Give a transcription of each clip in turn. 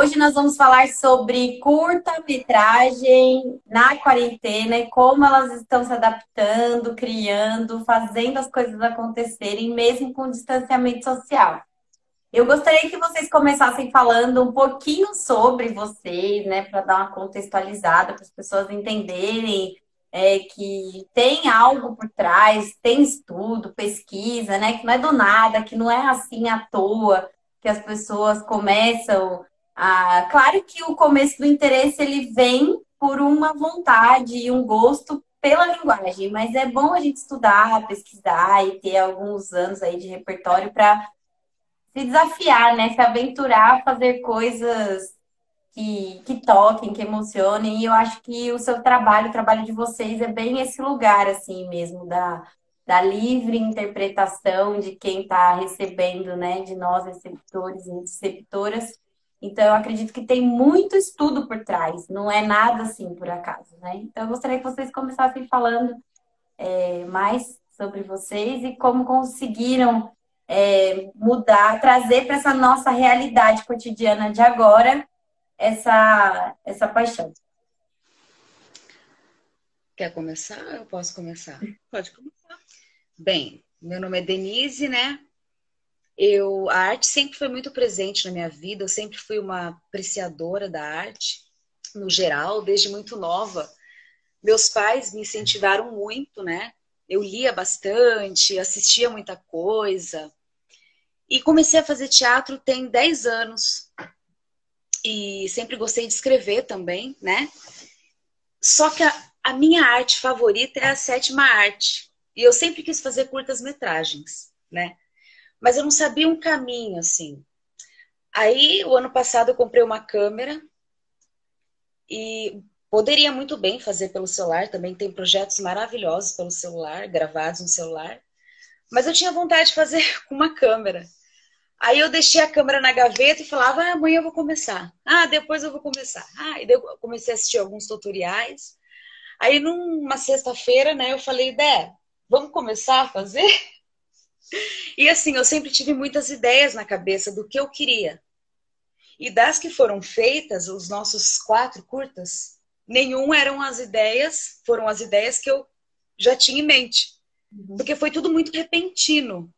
Hoje nós vamos falar sobre curta-metragem na quarentena e como elas estão se adaptando, criando, fazendo as coisas acontecerem, mesmo com distanciamento social. Eu gostaria que vocês começassem falando um pouquinho sobre vocês, né, para dar uma contextualizada, para as pessoas entenderem é, que tem algo por trás, tem estudo, pesquisa, né, que não é do nada, que não é assim à toa que as pessoas começam a. Claro que o começo do interesse ele vem por uma vontade e um gosto pela linguagem, mas é bom a gente estudar, pesquisar e ter alguns anos aí de repertório para se desafiar, né? Se aventurar a fazer coisas que, que toquem, que emocionem. E eu acho que o seu trabalho, o trabalho de vocês é bem esse lugar, assim mesmo, da, da livre interpretação de quem está recebendo, né? De nós, receptores e receptoras. Então, eu acredito que tem muito estudo por trás, não é nada assim por acaso, né? Então, eu gostaria que vocês começassem falando é, mais sobre vocês e como conseguiram é, mudar, trazer para essa nossa realidade cotidiana de agora essa, essa paixão. Quer começar? Eu posso começar. Pode começar. Bem, meu nome é Denise, né? Eu, a arte sempre foi muito presente na minha vida, eu sempre fui uma apreciadora da arte, no geral, desde muito nova. Meus pais me incentivaram muito, né? Eu lia bastante, assistia muita coisa, e comecei a fazer teatro tem 10 anos. E sempre gostei de escrever também, né? Só que a, a minha arte favorita é a sétima arte. E eu sempre quis fazer curtas metragens, né? Mas eu não sabia um caminho assim. Aí, o ano passado, eu comprei uma câmera e poderia muito bem fazer pelo celular. Também tem projetos maravilhosos pelo celular, gravados no celular. Mas eu tinha vontade de fazer com uma câmera. Aí eu deixei a câmera na gaveta e falava, ah, amanhã eu vou começar. Ah, depois eu vou começar. Ah, e eu comecei a assistir alguns tutoriais. Aí numa sexta-feira, né, eu falei, Dé, vamos começar a fazer? E assim, eu sempre tive muitas ideias na cabeça do que eu queria. E das que foram feitas, os nossos quatro curtas, nenhum eram as ideias, foram as ideias que eu já tinha em mente. Uhum. Porque foi tudo muito repentino.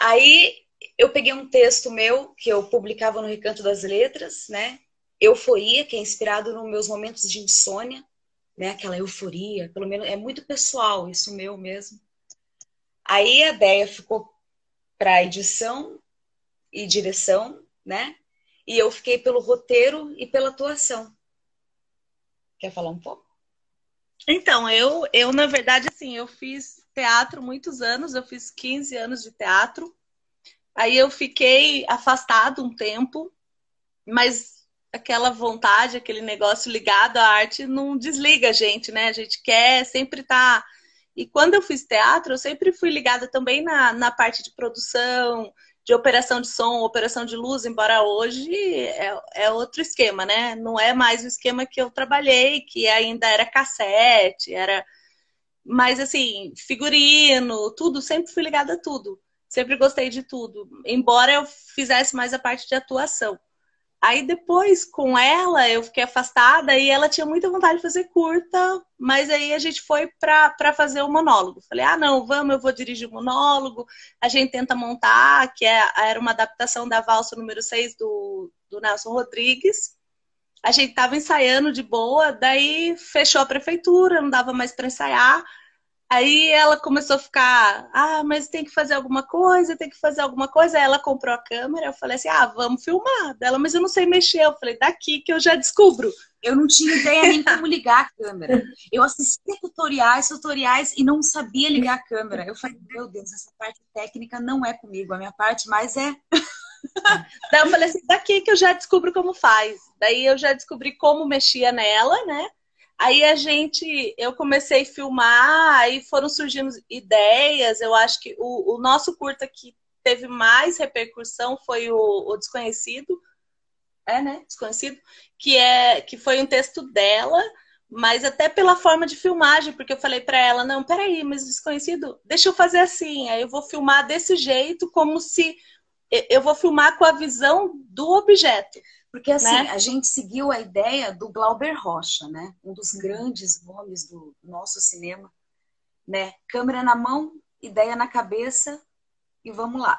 Aí eu peguei um texto meu que eu publicava no Recanto das Letras, né? Euforia, que é inspirado nos meus momentos de insônia, né? Aquela euforia, pelo menos é muito pessoal, isso meu mesmo. Aí a ideia ficou para edição e direção, né? E eu fiquei pelo roteiro e pela atuação. Quer falar um pouco? Então, eu, eu na verdade, assim, eu fiz teatro muitos anos, eu fiz 15 anos de teatro. Aí eu fiquei afastado um tempo, mas aquela vontade, aquele negócio ligado à arte não desliga a gente, né? A gente quer sempre estar. Tá... E quando eu fiz teatro, eu sempre fui ligada também na, na parte de produção, de operação de som, operação de luz, embora hoje é, é outro esquema, né? Não é mais o esquema que eu trabalhei, que ainda era cassete, era. Mas assim, figurino, tudo, sempre fui ligada a tudo sempre gostei de tudo, embora eu fizesse mais a parte de atuação. Aí depois, com ela, eu fiquei afastada e ela tinha muita vontade de fazer curta, mas aí a gente foi para fazer o monólogo. Falei, ah, não, vamos, eu vou dirigir o monólogo, a gente tenta montar, que é, era uma adaptação da valsa número 6 do, do Nelson Rodrigues. A gente estava ensaiando de boa, daí fechou a prefeitura, não dava mais para ensaiar. Aí ela começou a ficar, ah, mas tem que fazer alguma coisa, tem que fazer alguma coisa. Aí ela comprou a câmera, eu falei assim, ah, vamos filmar. Dela, mas eu não sei mexer. Eu falei, daqui que eu já descubro. Eu não tinha ideia nem como ligar a câmera. Eu assistia tutoriais, tutoriais e não sabia ligar a câmera. Eu falei, meu Deus, essa parte técnica não é comigo. A minha parte mais é. Daí eu falei assim, daqui que eu já descubro como faz. Daí eu já descobri como mexia nela, né? Aí a gente, eu comecei a filmar, aí foram surgindo ideias. Eu acho que o, o nosso curta que teve mais repercussão foi o, o, Desconhecido, é, né? Desconhecido, que é que foi um texto dela, mas até pela forma de filmagem, porque eu falei para ela, não, peraí, mas Desconhecido, deixa eu fazer assim, aí eu vou filmar desse jeito, como se eu vou filmar com a visão do objeto. Porque assim, né? a gente seguiu a ideia do Glauber Rocha, né? Um dos uhum. grandes nomes do nosso cinema, né? Câmera na mão, ideia na cabeça e vamos lá,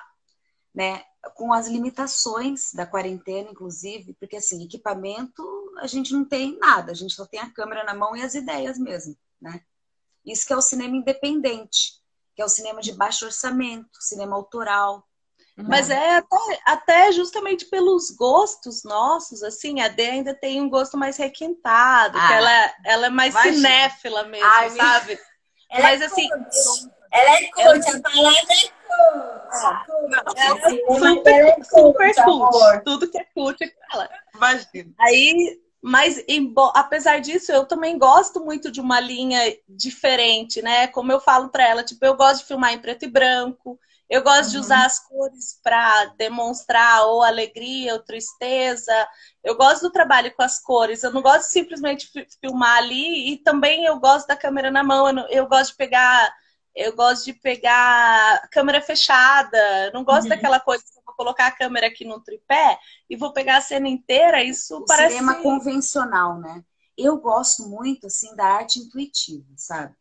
né? Com as limitações da quarentena, inclusive, porque assim, equipamento a gente não tem nada, a gente só tem a câmera na mão e as ideias mesmo, né? Isso que é o cinema independente, que é o cinema de baixo orçamento, cinema autoral, mas é até, até, justamente pelos gostos nossos, assim, a D ainda tem um gosto mais requintado, ah, que ela, ela é mais imagina. cinéfila mesmo, Ai, sabe? Ela Mas é assim. Ela é cult, a palavra é cult. É, é super, é cult, super cult. Tudo que é cult é ela. Imagina. Aí, mas apesar disso, eu também gosto muito de uma linha diferente, né? Como eu falo para ela, tipo, eu gosto de filmar em preto e branco. Eu gosto uhum. de usar as cores para demonstrar ou alegria ou tristeza. Eu gosto do trabalho com as cores. Eu não gosto de simplesmente filmar ali e também eu gosto da câmera na mão. Eu, não, eu gosto de pegar eu gosto de pegar câmera fechada. Não gosto uhum. daquela coisa que eu vou colocar a câmera aqui no tripé e vou pegar a cena inteira. Isso o parece cinema convencional, né? Eu gosto muito assim da arte intuitiva, sabe?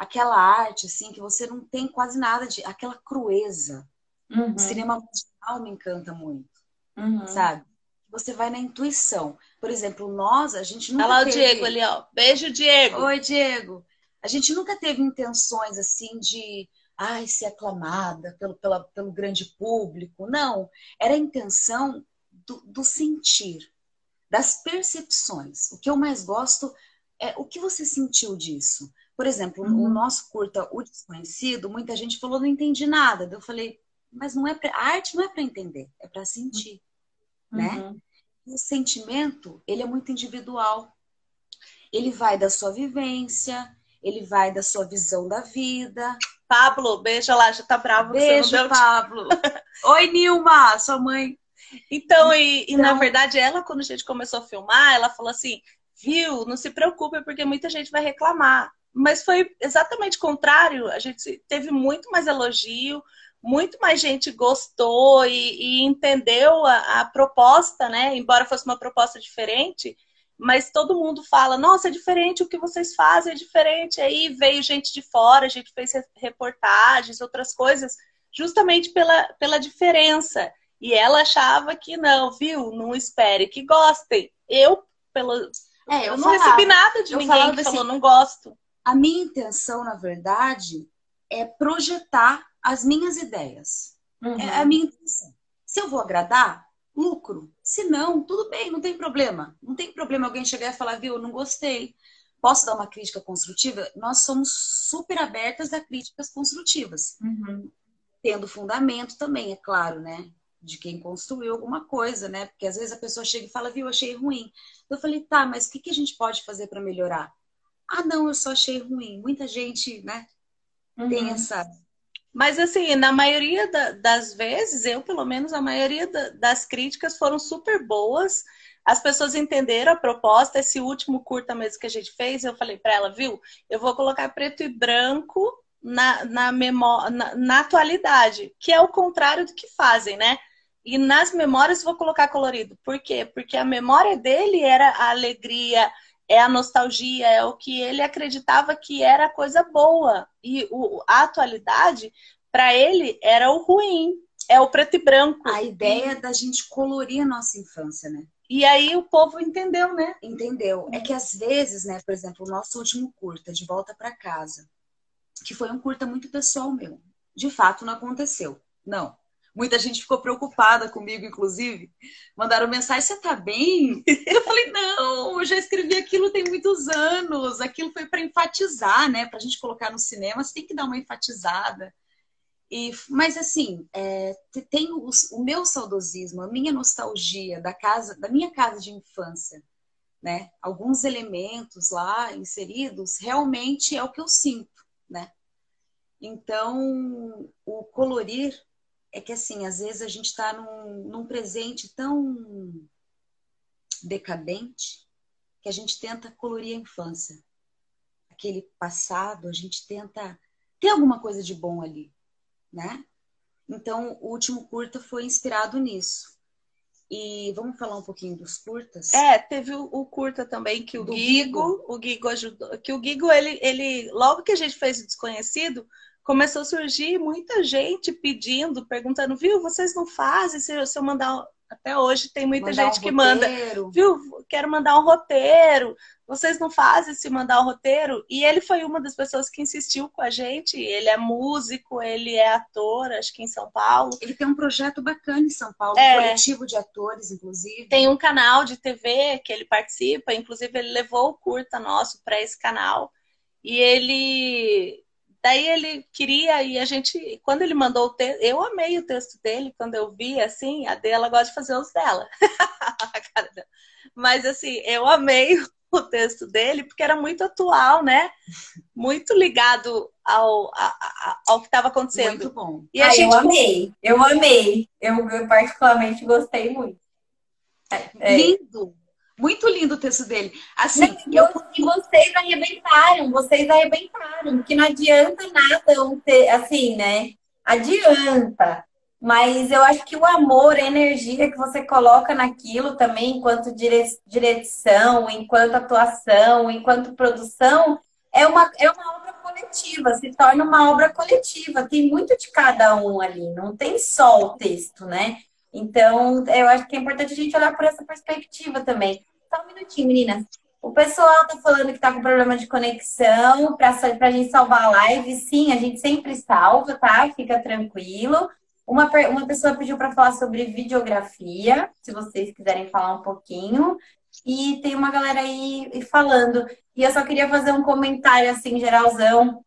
Aquela arte, assim, que você não tem quase nada de. aquela crueza. Uhum. O cinema musical me encanta muito, uhum. sabe? Você vai na intuição. Por exemplo, nós, a gente nunca. Olha lá teve... o Diego ali, ó. Beijo, Diego. Oi, Diego. A gente nunca teve intenções assim de ai, ser aclamada pelo, pela, pelo grande público. Não. Era a intenção do, do sentir, das percepções. O que eu mais gosto é o que você sentiu disso. Por exemplo, uhum. o nosso curta O Desconhecido, muita gente falou, não entendi nada. Eu falei, mas não é pra... a arte não é para entender, é para sentir, né? uhum. né? o sentimento, ele é muito individual. Ele vai da sua vivência, ele vai da sua visão da vida. Pablo, beijo lá, já tá bravo. Beijo, Pablo. Oi, Nilma, sua mãe. Então, e, então... e, na verdade, ela, quando a gente começou a filmar, ela falou assim: viu, não se preocupe, porque muita gente vai reclamar mas foi exatamente o contrário. A gente teve muito mais elogio, muito mais gente gostou e, e entendeu a, a, proposta, né? Embora fosse uma proposta diferente, mas todo mundo fala: nossa, é diferente o que vocês fazem, é diferente. Aí veio gente de fora, a gente fez reportagens, outras coisas, justamente pela, pela diferença. E ela achava que não, viu? Não espere que gostem. Eu, pelo. É, eu, eu não falava, recebi nada de ninguém que falou, assim, não gosto. A minha intenção, na verdade, é projetar as minhas ideias. Uhum. É a minha intenção. Se eu vou agradar, lucro. Se não, tudo bem, não tem problema. Não tem problema alguém chegar e falar, viu, não gostei. Posso dar uma crítica construtiva? Nós somos super abertas a críticas construtivas. Uhum. Tendo fundamento também, é claro, né? De quem construiu alguma coisa, né? Porque às vezes a pessoa chega e fala, viu, achei ruim. Eu falei, tá, mas o que, que a gente pode fazer para melhorar? Ah, não, eu só achei ruim. Muita gente, né, uhum. tem essa. Mas, assim, na maioria da, das vezes, eu, pelo menos, a maioria da, das críticas foram super boas. As pessoas entenderam a proposta. Esse último curta mesmo que a gente fez, eu falei para ela, viu? Eu vou colocar preto e branco na, na, memória, na, na atualidade, que é o contrário do que fazem, né? E nas memórias vou colocar colorido. Por quê? Porque a memória dele era a alegria, é a nostalgia, é o que ele acreditava que era coisa boa. E o, a atualidade, para ele, era o ruim, é o preto e branco. A ideia da gente colorir a nossa infância, né? E aí o povo entendeu, né? Entendeu. É que às vezes, né, por exemplo, o nosso último curta, De Volta para Casa, que foi um curta muito pessoal meu. De fato, não aconteceu. Não. Muita gente ficou preocupada comigo, inclusive. Mandaram mensagem: você tá bem? Eu falei: não, eu já escrevi aquilo tem muitos anos. Aquilo foi para enfatizar, né? Para a gente colocar no cinema, você tem que dar uma enfatizada. E, mas assim, é, tem o, o, meu saudosismo, a minha nostalgia da casa, da minha casa de infância, né? Alguns elementos lá inseridos realmente é o que eu sinto, né? Então, o colorir é que assim, às vezes a gente está num, num presente tão decadente que a gente tenta colorir a infância. Aquele passado, a gente tenta ter alguma coisa de bom ali, né? Então, o último curta foi inspirado nisso. E vamos falar um pouquinho dos curtas? É, teve o, o curta também que o Do Guigo, Guigo. o Guigo ajudou, que o Guigo ele, ele logo que a gente fez o desconhecido, começou a surgir muita gente pedindo, perguntando, viu, vocês não fazem se eu, se eu mandar até hoje tem muita Mandar gente um que manda, viu, quero mandar um roteiro. Vocês não fazem se mandar um roteiro? E ele foi uma das pessoas que insistiu com a gente. Ele é músico, ele é ator, acho que em São Paulo. Ele tem um projeto bacana em São Paulo, É. um coletivo de atores, inclusive. Tem um canal de TV que ele participa, inclusive ele levou o curta nosso para esse canal. E ele. Daí ele queria, e a gente, quando ele mandou o texto, eu amei o texto dele, quando eu vi, assim, a dela gosta de fazer os dela. A. Mas, assim, eu amei o texto dele, porque era muito atual, né? Muito ligado ao, a- a- ao que estava acontecendo. Muito bom. E a Ah, gente eu amei, eu amei. Eu, eu particularmente gostei muito. É. Lindo. Muito lindo o texto dele. Assim, eu- e vocês arrebentaram, vocês arrebentaram, porque não adianta nada um ter, assim, né? Adianta. Mas eu acho que o amor, a energia que você coloca naquilo também, enquanto dire- direção, enquanto atuação, enquanto produção, é uma, é uma obra coletiva, se torna uma obra coletiva. Tem muito de cada um ali, não tem só o texto, né? Então, eu acho que é importante a gente olhar por essa perspectiva também. Só um minutinho, meninas. O pessoal tá falando que tá com problema de conexão para a gente salvar a live. Sim, a gente sempre salva, tá? Fica tranquilo. Uma, uma pessoa pediu para falar sobre videografia, se vocês quiserem falar um pouquinho. E tem uma galera aí falando. E eu só queria fazer um comentário assim, geralzão,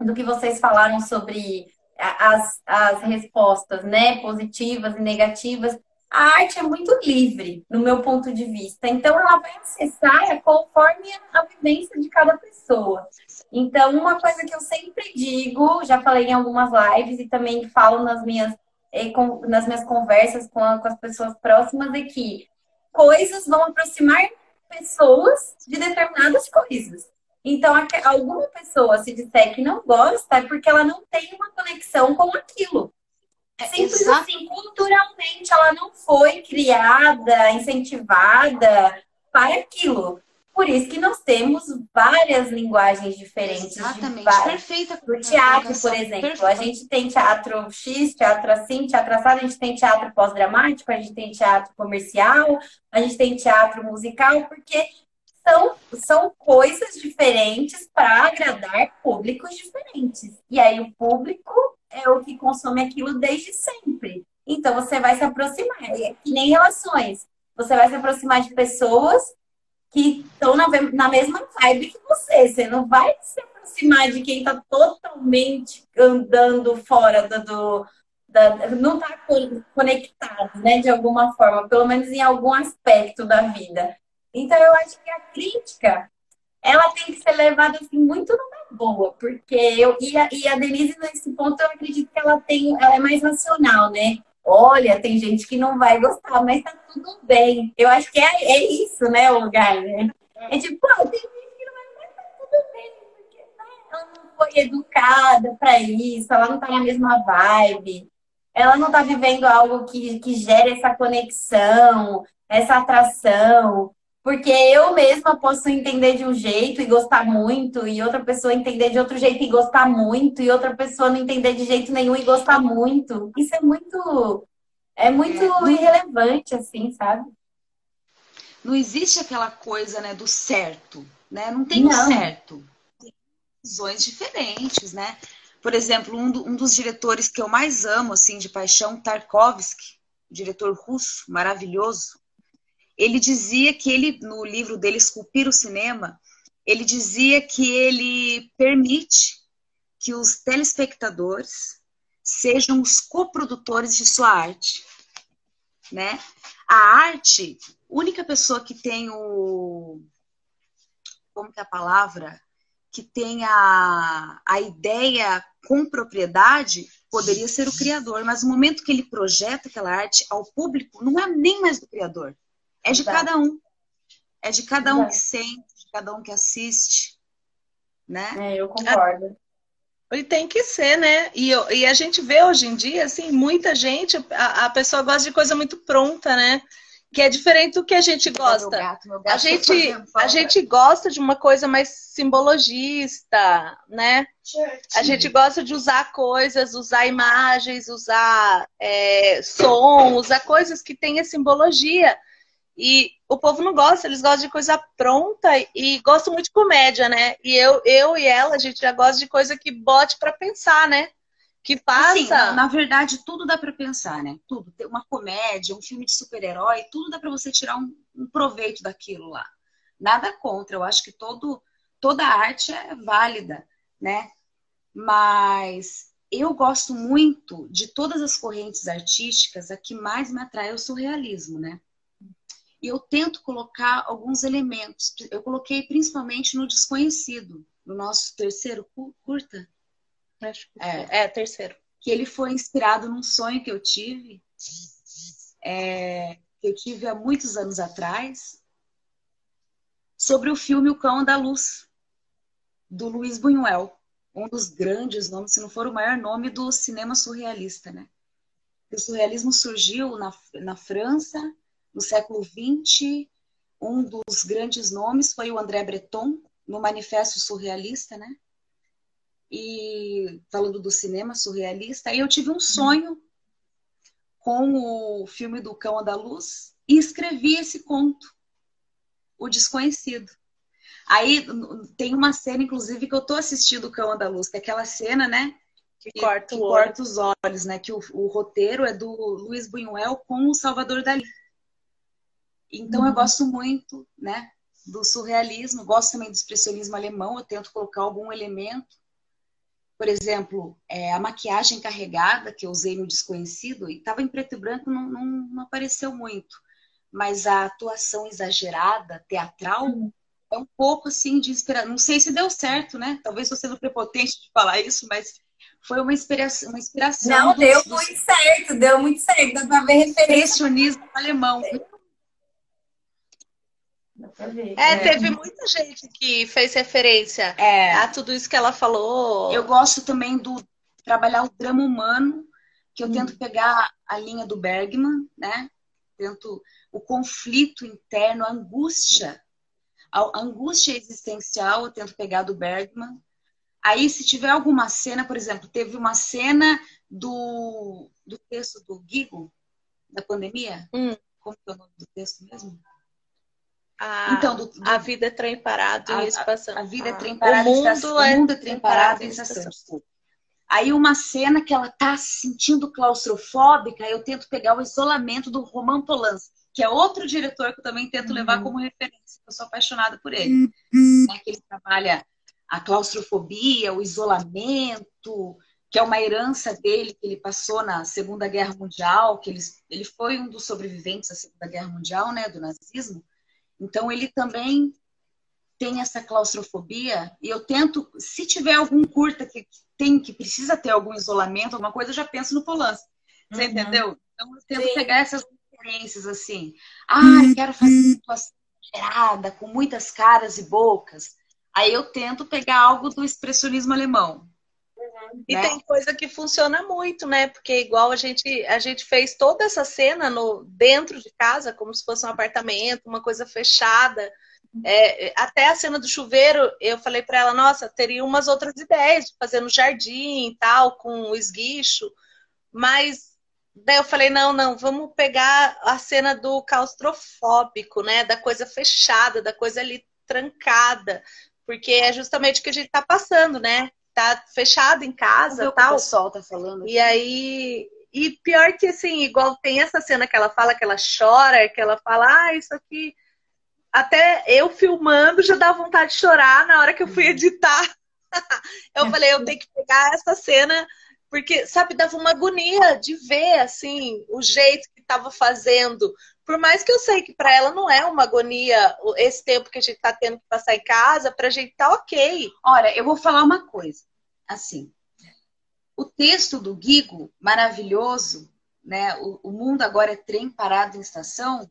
do que vocês falaram sobre as, as respostas, né? Positivas e negativas. A arte é muito livre, no meu ponto de vista. Então, ela vai acessar conforme a vivência de cada pessoa. Então, uma coisa que eu sempre digo, já falei em algumas lives e também falo nas minhas, eh, nas minhas conversas com, com as pessoas próximas, é que coisas vão aproximar pessoas de determinadas coisas. Então, alguma pessoa se disser que não gosta é porque ela não tem uma conexão com aquilo. Simples Exato. assim, culturalmente ela não foi criada, incentivada para aquilo. Por isso que nós temos várias linguagens diferentes. de Exatamente. várias- Perfeita. do teatro, por exemplo. Perfeita. A gente tem teatro X, teatro assim, teatro assado, a gente tem teatro pós-dramático, a gente tem teatro comercial, a gente tem teatro musical, porque são, são coisas diferentes para agradar públicos diferentes. E aí o público é o que consome aquilo desde sempre. Então você vai se aproximar, é que nem relações. Você vai se aproximar de pessoas que estão na, na mesma vibe que você. Você não vai se aproximar de quem está totalmente andando fora do. do- da, não está conectado, né, de alguma forma, pelo menos em algum aspecto da vida. Então, eu acho que a crítica, ela tem que ser levada assim, muito numa boa, porque eu. E a, e a Denise, nesse ponto, eu acredito que ela tem. Ela é mais racional, né? Olha, tem gente que não vai gostar, mas tá tudo bem. Eu acho que é, é isso, né, o lugar, né? É tipo, pô, tem gente que não vai gostar, tá tudo bem, porque né, ela não foi educada para isso, ela não tá na mesma vibe, ela não tá vivendo algo que, que gere essa conexão, essa atração. Porque eu mesma posso entender de um jeito e gostar muito, e outra pessoa entender de outro jeito e gostar muito, e outra pessoa não entender de jeito nenhum e gostar muito. Isso é muito, é muito É. irrelevante, assim, sabe? Não existe aquela coisa, né, do certo, né? Não tem o Não. certo. Tem visões diferentes, né? Por exemplo, um, do- um dos diretores que eu mais amo, assim, de paixão, Tarkovsky, diretor russo, maravilhoso. Ele dizia que ele, no livro dele, Esculpir o Cinema, ele dizia que ele permite que os telespectadores sejam os coprodutores de sua arte, né? A arte, única pessoa que tem o como que é a palavra, que tem a, a ideia com propriedade, poderia ser o criador, mas no momento que ele projeta aquela arte ao público, não é nem mais do criador, é de Exato. cada um. É de cada um Exato. que sente, de cada um que assiste, né? É, eu concordo. E tem que ser, né? E, e a gente vê hoje em dia, assim, muita gente, a, a pessoa gosta de coisa muito pronta, né? que é diferente do que a gente gosta. Meu gato, meu gato a gente a gente gosta de uma coisa mais simbologista, né? A gente gosta de usar coisas, usar imagens, usar é, som, usar coisas que tenha simbologia. E o povo não gosta, eles gostam de coisa pronta e gostam muito de comédia, né? E eu, eu e ela, a gente já gosta de coisa que bote para pensar, né? que passa. Assim, na, verdade, tudo dá para pensar, né? Tudo. Uma comédia, um filme de super-herói, tudo dá para você tirar um, um, proveito daquilo lá. Nada contra. Eu acho que todo, toda arte é válida, né? Mas eu gosto muito de todas as correntes artísticas, a que mais me atrai é o surrealismo, né? E eu tento colocar alguns elementos. Eu coloquei principalmente no desconhecido, no nosso terceiro curta Acho que é, é, terceiro. Que ele foi inspirado num sonho que eu tive, é, que eu tive há muitos anos atrás, sobre o filme O Cão da Luz, do Luiz Buñuel, um dos grandes nomes, se não for o maior nome do cinema surrealista, né? O surrealismo surgiu na, na França, no século XX. Um dos grandes nomes foi o André Breton, no Manifesto Surrealista, né? e falando do cinema surrealista, aí eu tive um sonho com o filme do Cão Andaluz e escrevi esse conto, O Desconhecido. Aí tem uma cena, inclusive, que eu tô assistindo o Cão Andaluz, que é aquela cena, né? Que, que corta, que corta os olhos, né? Que o, o, roteiro é do Luiz Buñuel com o Salvador Dali. Então eu gosto muito, né? Do surrealismo, gosto também do expressionismo alemão, eu tento colocar algum elemento por exemplo, é, a maquiagem carregada que eu usei no Desconhecido, e estava em preto e branco, não, não, não, apareceu muito. Mas a atuação exagerada, teatral, uhum. é um pouco assim de inspiração. Não sei se deu certo, né? Talvez estou sendo prepotente de falar isso, mas foi uma inspiração. Uma inspiração não, deu muito certo, deu muito certo. Dá para ver referência. Expressionismo alemão. É, é, teve muita gente que fez referência é. a tudo isso que ela falou. Eu gosto também do trabalhar o drama humano, que eu hum. tento pegar a linha do Bergman, né? Tento o conflito interno, a angústia, a angústia existencial, eu tento pegar do Bergman. Aí, se tiver alguma cena, por exemplo, teve uma cena do, do texto do Gigo, da pandemia. Hum. Como é o nome do texto mesmo? A, então, do, do, a vida é trem parado a, em estação. A, a vida é trem parado em estação. O mundo é trem parado em estação. Aí uma cena que ela tá se sentindo claustrofóbica, eu tento pegar o isolamento do Roman Polanski, que é outro diretor que eu também tento uhum. levar como referência, eu sou apaixonada por ele. Uhum. É que ele trabalha a claustrofobia, o isolamento, que é uma herança dele que ele passou na Segunda Guerra Mundial, que ele, ele foi um dos sobreviventes da Segunda Guerra Mundial, né, do nazismo. Então, ele também tem essa claustrofobia e eu tento, se tiver algum curta que tem, que precisa ter algum isolamento, alguma coisa, eu já penso no Polanski. Você uhum. entendeu? Então, eu tento Sim. pegar essas referências assim. Ah, quero fazer situação gerada, com muitas caras e bocas. Aí eu tento pegar algo do expressionismo alemão. E né? tem coisa que funciona muito, né? Porque igual a gente a gente fez toda essa cena no dentro de casa, como se fosse um apartamento, uma coisa fechada. É, até a cena do chuveiro, eu falei para ela, nossa, teria umas outras ideias de fazer no jardim e tal, com o esguicho, mas daí eu falei, não, não, vamos pegar a cena do claustrofóbico, né? Da coisa fechada, da coisa ali trancada, porque é justamente o que a gente está passando, né? Tá fechado em casa tal. O pessoal tá falando. Aqui. E aí. E pior que assim, igual tem essa cena que ela fala que ela chora, que ela fala, ah, isso aqui. Até eu filmando já dá vontade de chorar na hora que eu fui uhum. editar. eu falei, eu tenho que pegar essa cena, porque, sabe, dava uma agonia de ver, assim, o jeito que estava fazendo. Por mais que eu sei que para ela não é uma agonia esse tempo que a gente está tendo que passar em casa, para a gente tá ok. Olha, eu vou falar uma coisa assim. O texto do Guigo, maravilhoso, né? O, o mundo agora é trem parado em estação.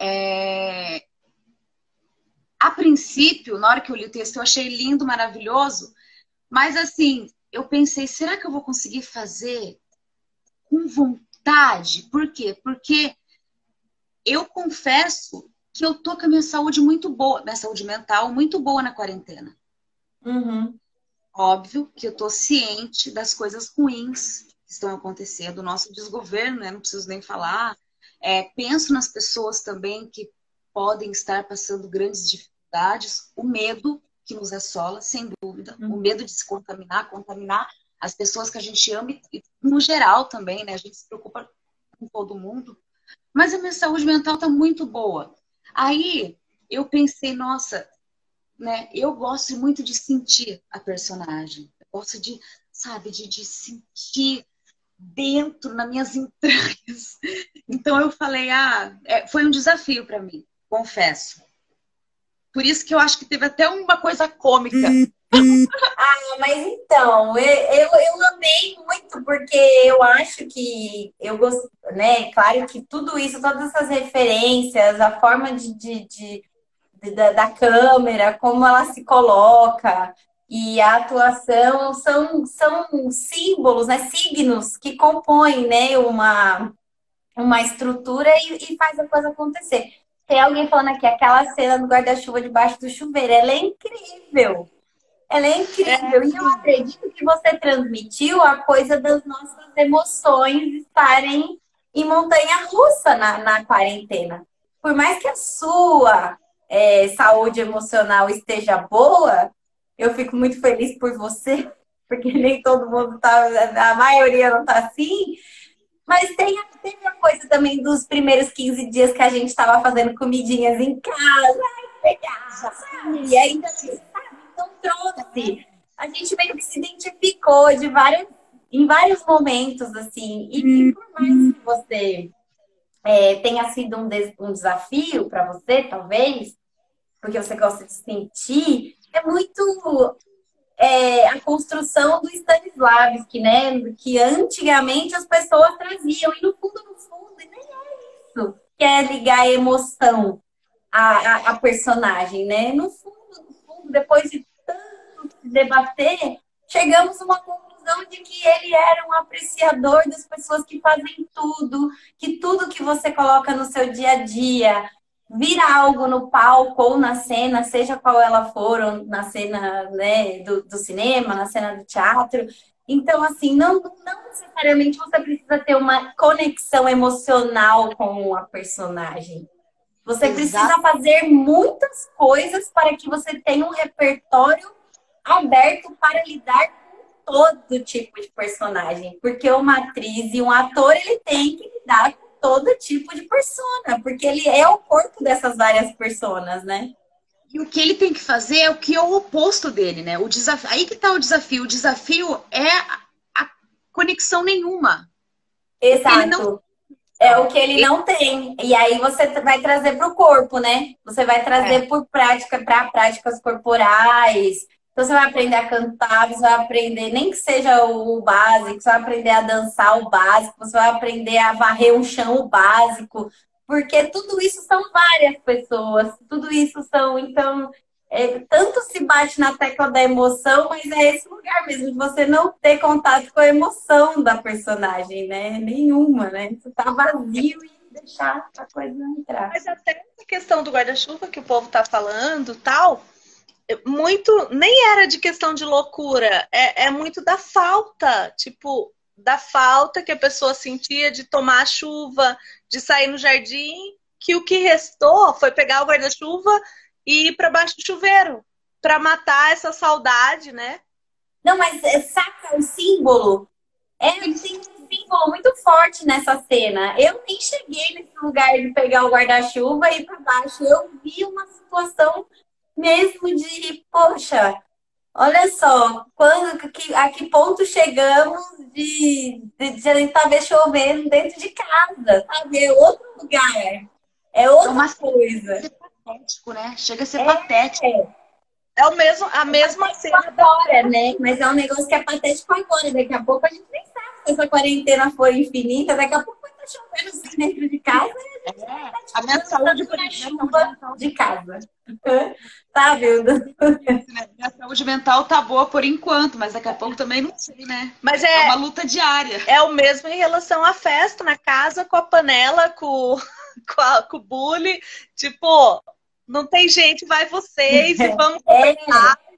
É... A princípio, na hora que eu li o texto, eu achei lindo, maravilhoso, Mas assim, eu pensei, será que eu vou conseguir fazer com vontade? Por quê? Porque eu confesso que eu tô com a minha saúde muito boa, minha saúde mental muito boa na quarentena. Uhum. Óbvio que eu tô ciente das coisas ruins que estão acontecendo, o nosso desgoverno, né? Não preciso nem falar. É, penso nas pessoas também que podem estar passando grandes dificuldades, o medo que nos assola, sem dúvida, uhum. o medo de se contaminar, contaminar as pessoas que a gente ama e no geral também, né? A gente se preocupa com todo mundo. Mas a minha saúde mental tá muito boa. Aí eu pensei, nossa, né? Eu gosto muito de sentir a personagem. Eu gosto de, sabe, de, de sentir dentro, nas minhas entranhas. Então eu falei, ah, é, foi um desafio para mim, confesso. Por isso que eu acho que teve até uma coisa cômica. Ah, mas então, eu, eu, amei muito, porque eu acho que eu gosto, né? Claro que tudo isso, todas essas referências, a forma de, de, de, de da, da, câmera, como ela se coloca, e a atuação são, são símbolos, né? Signos que compõem né, uma, uma estrutura e, e faz a coisa acontecer. Tem alguém falando aqui, aquela cena do guarda-chuva debaixo do chuveiro, ela é incrível. Ela é incrível. É. E eu acredito que você transmitiu a coisa das nossas emoções estarem em montanha russa na, na quarentena. Por mais que a sua é, saúde emocional esteja boa, eu fico muito feliz por você, porque nem todo mundo tá, a maioria não tá assim. Mas tem, tem a coisa também dos primeiros 15 dias que a gente estava fazendo comidinhas em casa. Ai, legal, E ainda sabe? Trouxe. A gente meio que se identificou de várias, em vários momentos, assim. E, e por mais que você é, tenha sido um, des, um desafio para você, talvez, porque você gosta de sentir, é muito é, a construção do Stanislavski, né? Que antigamente as pessoas traziam, e no fundo, no fundo, nem é isso que é ligar a emoção à, à, personagem, né? No fundo, no fundo, depois de debater, chegamos a uma conclusão de que ele era um apreciador das pessoas que fazem tudo, que tudo que você coloca no seu dia a dia, vira algo no palco ou na cena, seja qual ela for, ou na cena né, do, do cinema, na cena do teatro. Então, assim, não, não necessariamente você precisa ter uma conexão emocional com a personagem. Você Exato. precisa fazer muitas coisas para que você tenha um repertório aberto para lidar com todo tipo de personagem. Porque uma atriz e um ator, ele tem que lidar com todo tipo de persona, porque ele é o corpo dessas várias personas, né? E o que ele tem que fazer é o que é o oposto dele, né? O desafio, aí que tá o desafio. O desafio é a conexão nenhuma. Exato. Não... É o que ele não tem. E aí você vai trazer para o corpo, né? Você vai trazer é. por prática para práticas corporais, então você vai aprender a cantar, você vai aprender, nem que seja o básico, você vai aprender a dançar o básico, você vai aprender a varrer um chão o básico, porque tudo isso são várias pessoas, tudo isso são, então, é, tanto se bate na tecla da emoção, mas é esse lugar mesmo, de você não ter contato com a emoção da personagem, né? Nenhuma, né? Você tá vazio e deixar a coisa entrar. Mas até essa questão do guarda-chuva que o povo tá falando, tal, muito nem era de questão de loucura, é, é muito da falta, tipo, da falta que a pessoa sentia de tomar chuva, de sair no jardim, que o que restou foi pegar o guarda-chuva e ir para baixo do chuveiro, para matar essa saudade, né? Não, mas é, saca o símbolo? É, um símbolo muito forte nessa cena. Eu nem cheguei nesse lugar de pegar o guarda-chuva e ir para baixo. Eu vi uma situação mesmo de, poxa, olha só, quando, que, a que ponto chegamos de, de, de a gente tá chovendo dentro de casa, sabe? É outro lugar. É outra é uma coisa. Chega patético, né? Chega a ser é, patético. É o mesmo, a é mesma cena. Agora, né? Mas é um negócio que é patético agora. Daqui a pouco a gente nem sabe se essa quarentena for infinita. Daqui a pouco tá chovendo assim dentro de casa, é, a minha saúde, por exemplo, de casa. Tá vendo? Minha saúde mental tá boa por enquanto, mas daqui a pouco também não sei, né? Mas é, é uma luta diária. É o mesmo em relação à festa na casa, com a panela, com, com, a, com o bullying. Tipo, não tem gente, vai vocês e vamos é. conversar. É.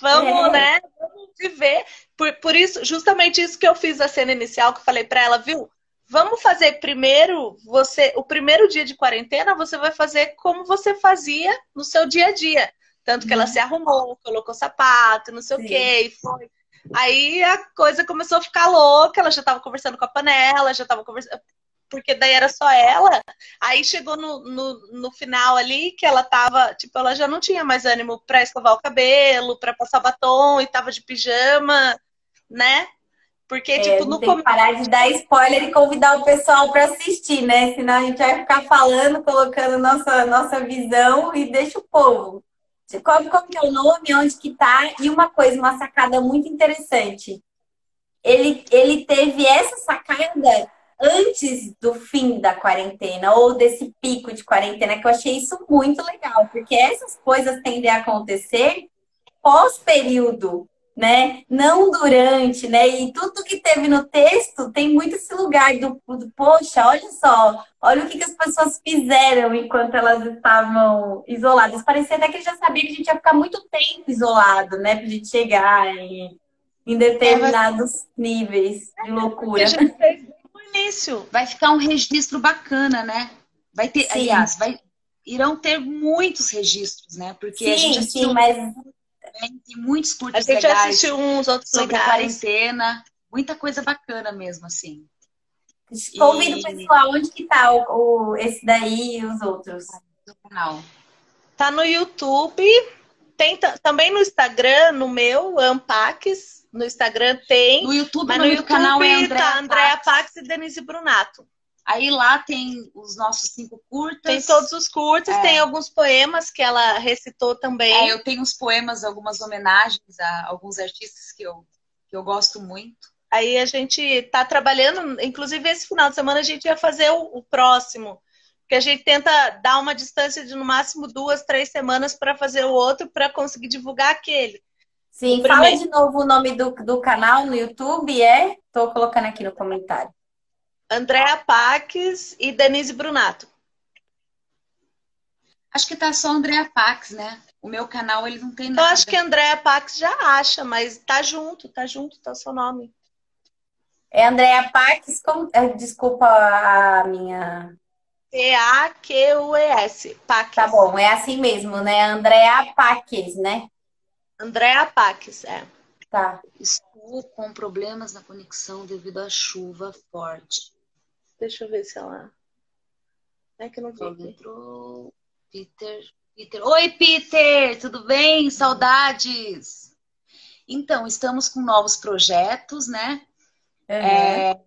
Vamos, é. né? Vamos viver. Por, por isso, justamente isso que eu fiz a cena inicial, que eu falei para ela, viu? Vamos fazer primeiro, você, o primeiro dia de quarentena, você vai fazer como você fazia no seu dia a dia. Tanto que uhum. ela se arrumou, colocou sapato, não sei Sim. o quê, e foi. Aí a coisa começou a ficar louca, ela já estava conversando com a panela, já estava conversando. Porque daí era só ela. Aí chegou no, no, no, final ali que ela tava, tipo, ela já não tinha mais ânimo para escovar o cabelo, para passar batom e tava de pijama, né? Porque, é, tipo, no tem que parar de dar spoiler e convidar o pessoal para assistir, né? Senão a gente vai ficar falando, colocando nossa, nossa visão e deixa o povo. Como, como que é o nome, onde que tá? E uma coisa, uma sacada muito interessante. Ele, ele teve essa sacada antes do fim da quarentena ou desse pico de quarentena, que eu achei isso muito legal, porque essas coisas tendem a acontecer pós-período né? Não durante, né? E tudo que teve no texto tem muito esse lugar do, do poxa, olha só, olha o que, que as pessoas fizeram enquanto elas estavam isoladas. Parecia até que ele já sabia que a gente ia ficar muito tempo isolado, né? Pra gente chegar em, em determinados é, níveis de loucura. no início. Vai ficar um registro bacana, né? Vai ter, sim. aliás, vai, irão ter muitos registros, né? Porque sim, a gente assistiu sim, mas também. Tem muitos curtos legais. A gente legais assistiu uns outros sobre legais. quarentena. Muita coisa bacana mesmo, assim. Convido o pessoal, onde que tá o, o, esse daí e os outros? Do canal. Tá no YouTube, tem também no Instagram, no meu, Ampax. No Instagram tem. No YouTube, mas no, no YouTube canal é Andréa tá Andréa Pax e Denise Brunato. Aí lá tem os nossos cinco curtas. Tem todos os curtas, é. tem alguns poemas que ela recitou também. É, eu tenho uns poemas, algumas homenagens a alguns artistas que eu, que eu gosto muito. Aí a gente tá trabalhando, inclusive esse final de semana a gente ia fazer o, o próximo. Porque a gente tenta dar uma distância de no máximo duas, três semanas para fazer o outro, para conseguir divulgar aquele. Sim, fala de novo o nome do, do canal no YouTube, é? Tô colocando aqui no comentário. Andréa Pax e Denise Brunato. Acho que tá só Andréa Pax, né? O meu canal ele não tem nada. Eu acho que Andréa Pax já acha, mas tá junto, tá junto, tá o seu nome. É Andréa Pax, como... É, desculpa a minha. P-A-Q-U-E-S. Pax. Tá bom, é assim mesmo, né? Andréa Pax, né? Andréa Pax, é. Tá. Estou com problemas na conexão devido à chuva forte. Deixa eu ver se ela. É que não vi. Entrou. Peter. Peter. Oi, Peter! Tudo bem? Saudades! Então, estamos com novos projetos, né? Uhum. É...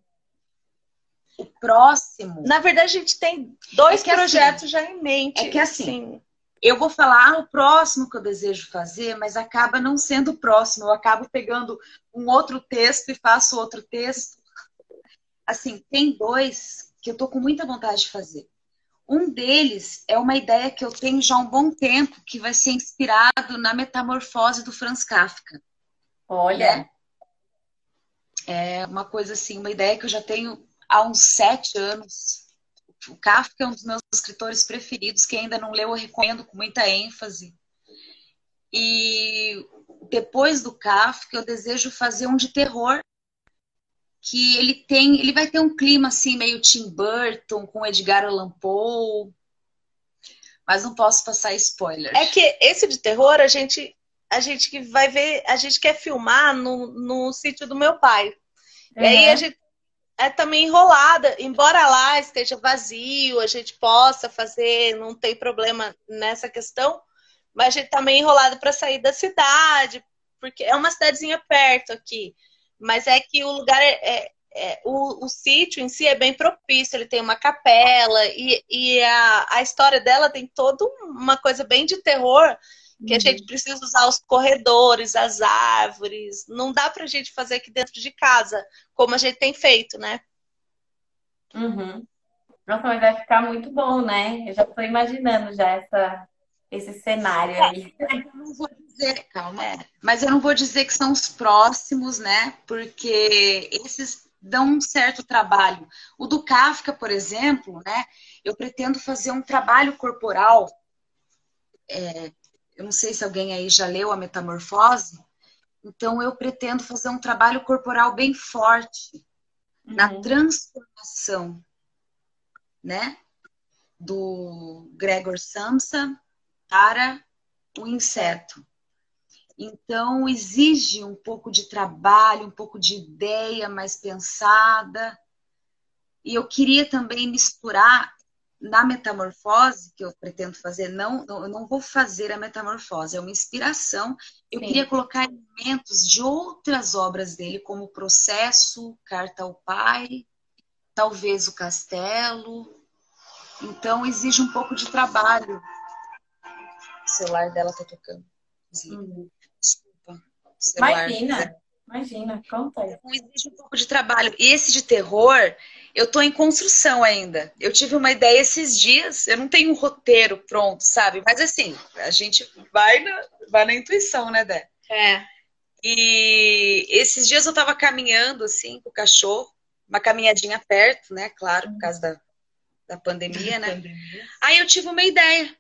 O próximo. Na verdade, a gente tem dois é projetos assim, já em mente. É que assim, Sim. eu vou falar o próximo que eu desejo fazer, mas acaba não sendo o próximo. Eu acabo pegando um outro texto e faço outro texto assim, tem dois que eu tô com muita vontade de fazer. Um deles é uma ideia que eu tenho já há um bom tempo, que vai ser inspirado na metamorfose do Franz Kafka. Olha. É, é uma coisa assim, uma ideia que eu já tenho há uns sete anos. O Kafka é um dos meus escritores preferidos. Quem ainda não leu, eu recomendo com muita ênfase. E depois do Kafka, eu desejo fazer um de terror que ele tem, ele vai ter um clima assim meio Tim Burton com Edgar Allan Poe, mas não posso passar spoiler. É que esse de terror a gente a gente que vai ver, a gente quer filmar no, no sítio do meu pai. Uhum. E aí a gente é também enrolada, embora lá esteja vazio, a gente possa fazer, não tem problema nessa questão, mas a gente também tá enrolado para sair da cidade, porque é uma cidadezinha perto aqui mas é que o lugar é, é, é o, o, sítio em si é bem propício, ele tem uma capela e, e a, a história dela tem toda uma coisa bem de terror que uhum. a gente precisa usar os corredores, as árvores. Não dá pra gente fazer aqui dentro de casa, como a gente tem feito, né? Uhum. Nossa, mas vai ficar muito bom, né? Eu já estou imaginando já essa, esse cenário aí. É, eu não vou dizer, calma, é. mas eu não vou dizer que são os próximos, né? Porque esses dão um certo trabalho. O do Kafka, por exemplo, né? Eu pretendo fazer um trabalho corporal. É, eu não sei se alguém aí já leu a Metamorfose. Então, eu pretendo fazer um trabalho corporal bem forte uhum. na transformação né? Do Gregor Samsa para o inseto. Então, exige um pouco de trabalho, um pouco de ideia mais pensada. E eu queria também misturar na metamorfose que eu pretendo fazer, não, eu não vou fazer a metamorfose, é uma inspiração. Eu Sim. queria colocar elementos de outras obras dele, como o Processo, Carta ao Pai, talvez o castelo. Então exige um pouco de trabalho. O celular dela tá tocando. Uhum. Desculpa. Imagina, imagina, conta aí. Então, exige um pouco de trabalho. E esse de terror, eu tô em construção ainda. Eu tive uma ideia esses dias, eu não tenho um roteiro pronto, sabe? Mas assim, a gente vai na, vai na intuição, né, Dé? É. E esses dias eu tava caminhando assim com o cachorro uma caminhadinha perto, né? Claro, por causa da, da pandemia, né? Aí eu tive uma ideia.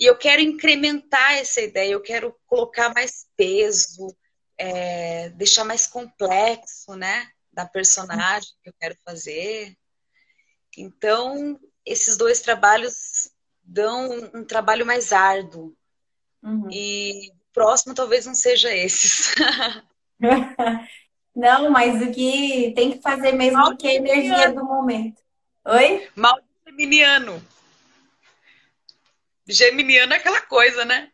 E eu quero incrementar essa ideia, eu quero colocar mais peso, é, deixar mais complexo, né? Da personagem que eu quero fazer. Então, esses dois trabalhos dão um, trabalho mais árduo. Uhum. E o próximo talvez não seja esses. Não, mas o que tem que fazer mesmo Mal que é a energia do momento. Oi? Mal geminiano. Geminiano é aquela coisa, né?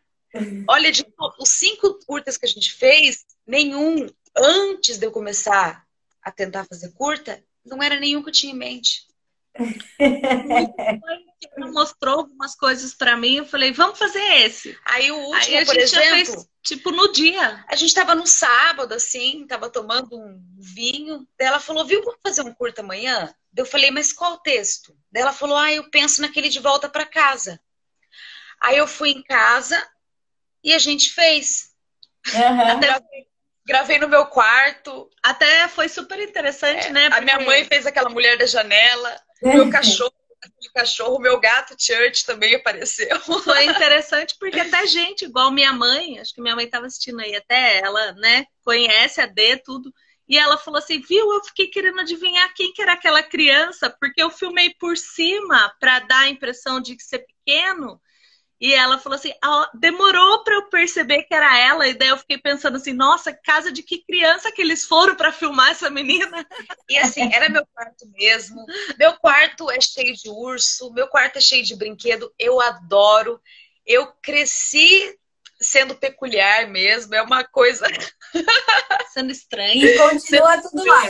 Olha, de os cinco curtas que a gente fez, nenhum, antes de eu começar a tentar fazer curta, não era nenhum que eu tinha em mente. Ela mostrou algumas coisas para mim, eu falei, vamos fazer esse. Aí o último, Aí por exemplo, fez, tipo no dia. A gente tava no sábado, assim, tava tomando um vinho. Daí ela falou, viu, vamos fazer um curto amanhã? Eu falei, mas qual o texto? Daí ela falou, ah, eu penso naquele de volta para casa. Aí eu fui em casa e a gente fez. Uhum. Gravei, gravei, no meu quarto. Até foi super interessante, é, né? Porque... A minha mãe fez aquela mulher da janela. O meu cachorro, o cachorro, meu gato Church também apareceu. Foi interessante porque até gente, igual minha mãe, acho que minha mãe estava assistindo aí, até ela, né, conhece a D, tudo. E ela falou assim, viu, eu fiquei querendo adivinhar quem que era aquela criança, porque eu filmei por cima para dar a impressão de ser pequeno. E ela falou assim: ah, demorou para eu perceber que era ela, e daí eu fiquei pensando assim: nossa, casa de que criança que eles foram para filmar essa menina? E assim, era meu quarto mesmo. Meu quarto é cheio de urso, meu quarto é cheio de brinquedo, eu adoro. Eu cresci sendo peculiar mesmo, é uma coisa. sendo estranho. E continua tudo lá.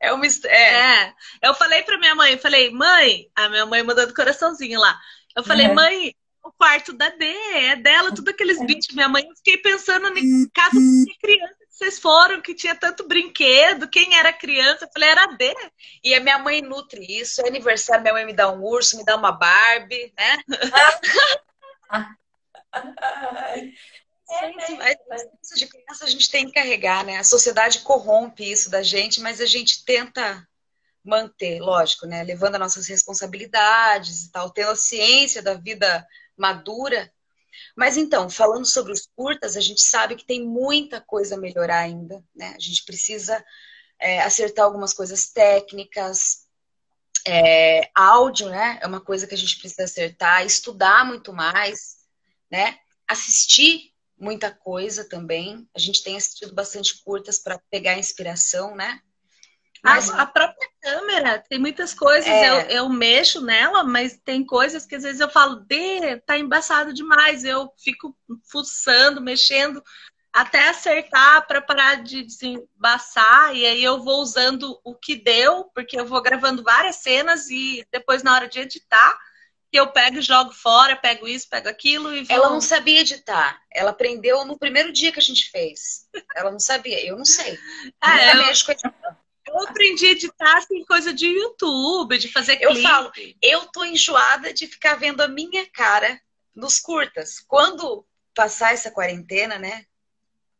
É uma. É. é. Eu falei para minha mãe, falei, mãe, a minha mãe mandando coraçãozinho lá. Eu falei, uhum. mãe, o quarto da D, é dela, tudo aqueles bichos. Minha mãe, eu fiquei pensando em casa de criança que vocês foram, que tinha tanto brinquedo, quem era criança? Eu falei, era a D. E a minha mãe nutre isso. É aniversário, minha mãe me dá um urso, me dá uma Barbie, né? Isso de criança a gente tem que carregar, né? A sociedade corrompe isso da gente, mas a gente tenta manter, lógico, né? Levando as nossas responsabilidades e tal, tendo a ciência da vida madura. Mas então, falando sobre os curtas, a gente sabe que tem muita coisa a melhorar ainda, né? A gente precisa é, acertar algumas coisas técnicas, é, áudio, né? É uma coisa que a gente precisa acertar, estudar muito mais, né? Assistir muita coisa também. A gente tem assistido bastante curtas para pegar inspiração, né? A, a, própria câmera, tem muitas coisas, é. eu, eu mexo nela, mas tem coisas que às vezes eu falo, Dê, tá embaçado demais. Eu fico fuçando, mexendo, até acertar para parar de desembaçar. E aí eu vou usando o que deu, porque eu vou gravando várias cenas e depois na hora de editar, que eu pego e jogo fora, pego isso, pego aquilo e vou... Ela não sabia editar. Ela aprendeu no primeiro dia que a gente fez. Ela não sabia, eu não sei. Ah, eu, mexo com edição. Eu aprendi a editar assim, coisa de YouTube, de fazer Eu clipe. falo, eu tô enjoada de ficar vendo a minha cara nos curtas. Quando passar essa quarentena, né?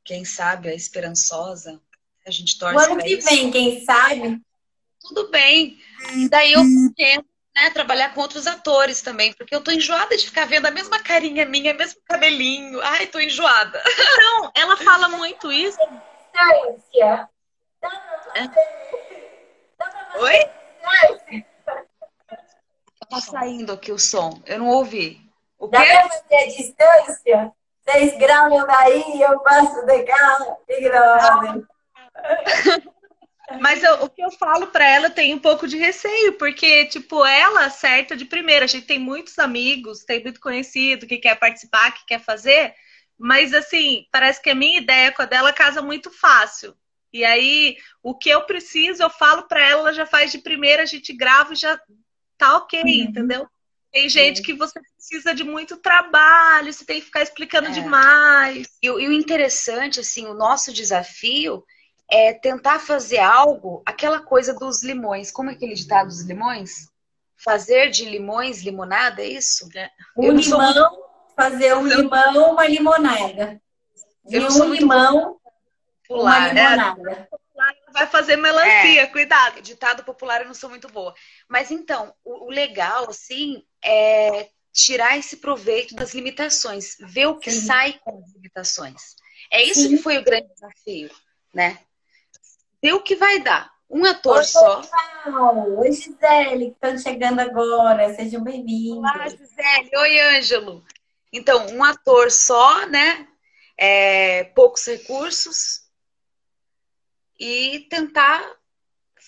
Quem sabe a esperançosa, a gente torce O ano pra que isso. vem, quem sabe? Tudo bem. E daí eu pretendo né, trabalhar com outros atores também, porque eu tô enjoada de ficar vendo a mesma carinha minha, mesmo cabelinho. Ai, tô enjoada. Não, ela fala muito isso. Distância. Oi? Tá saindo aqui o som. Eu não ouvi. O Dá quê? pra fazer a distância? 6 graus daí, eu passo de carro. Mas eu- o que eu falo pra ela tem um pouco de receio, porque, tipo, ela acerta de primeira. A gente tem muitos amigos, tem muito conhecido que quer participar, que quer fazer, mas, assim, parece que a minha ideia com a dela casa muito fácil. E aí, o que eu preciso, eu falo pra ela, ela já faz de primeira, a gente grava e já tá ok, Uhum. entendeu? Tem gente que você precisa de muito trabalho, você tem que ficar explicando É. demais. E, o- e o interessante, assim, o nosso desafio é tentar fazer algo, aquela coisa dos limões. Como é aquele ditado dos limões? Fazer de limões limonada, é isso? Um Eu não sou limão, fazer um limão, uma limonada. De um muito uma Popular, né? limonada. Vai fazer melancia, cuidado. Ditado popular eu não sou muito boa. Mas então, o, o legal, assim, é tirar esse proveito das limitações, ver o que Sim. sai com as limitações. É isso Sim. que foi o grande desafio, né? Ver o que vai dar. Um ator Oi, só. pessoal. Oi, Gisele, que estão chegando agora. Sejam bem-vindos. Olá, Gisele. Oi, Ângelo. Então, um ator só, né? É, poucos recursos e tentar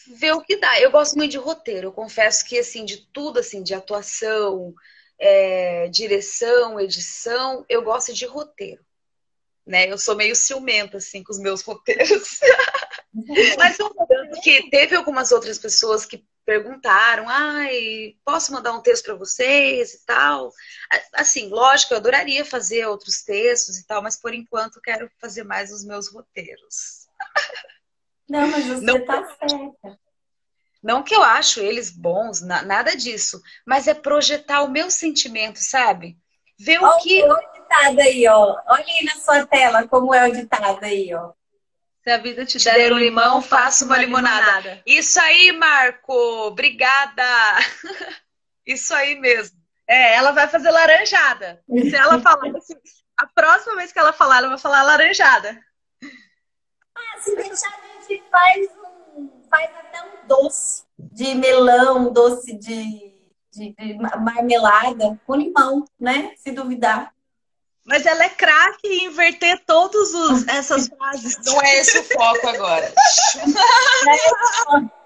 ver o que dá. Eu gosto muito de roteiro. Eu confesso que, assim, de tudo, assim, de atuação, é, direção, edição, eu gosto de roteiro. Né? Eu sou meio ciumenta, assim, com os meus roteiros. Mas eu que teve algumas outras pessoas que perguntaram, ai, posso mandar um texto para vocês e tal. Assim, lógico, eu adoraria fazer outros textos e tal, mas por enquanto quero fazer mais os meus roteiros. Não, mas você Não- tá certa. Não que eu acho eles bons, na- nada disso, mas é projetar o meu sentimento, sabe? Ver o Olha que o ditado aí, ó. Olha aí na sua tela como é o ditado aí, ó. Se a vida te Te der der um limão, limão, faça uma uma limonada. limonada. Isso aí, Marco! Obrigada! Isso aí mesmo. É, ela vai fazer laranjada. Se ela falar assim, a próxima vez que ela falar, ela vai falar laranjada. Ah, se deixar, gente faz um. Faz até um doce de melão, doce de, de, de marmelada com limão, né? Se duvidar. Mas ela é craque em inverter todas essas frases. Não é esse o foco agora.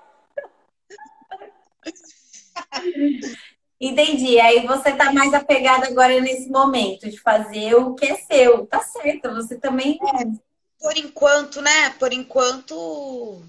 Entendi. Aí você tá mais apegada agora nesse momento de fazer o que é seu. Tá certo, você também. Por enquanto, né? Por enquanto,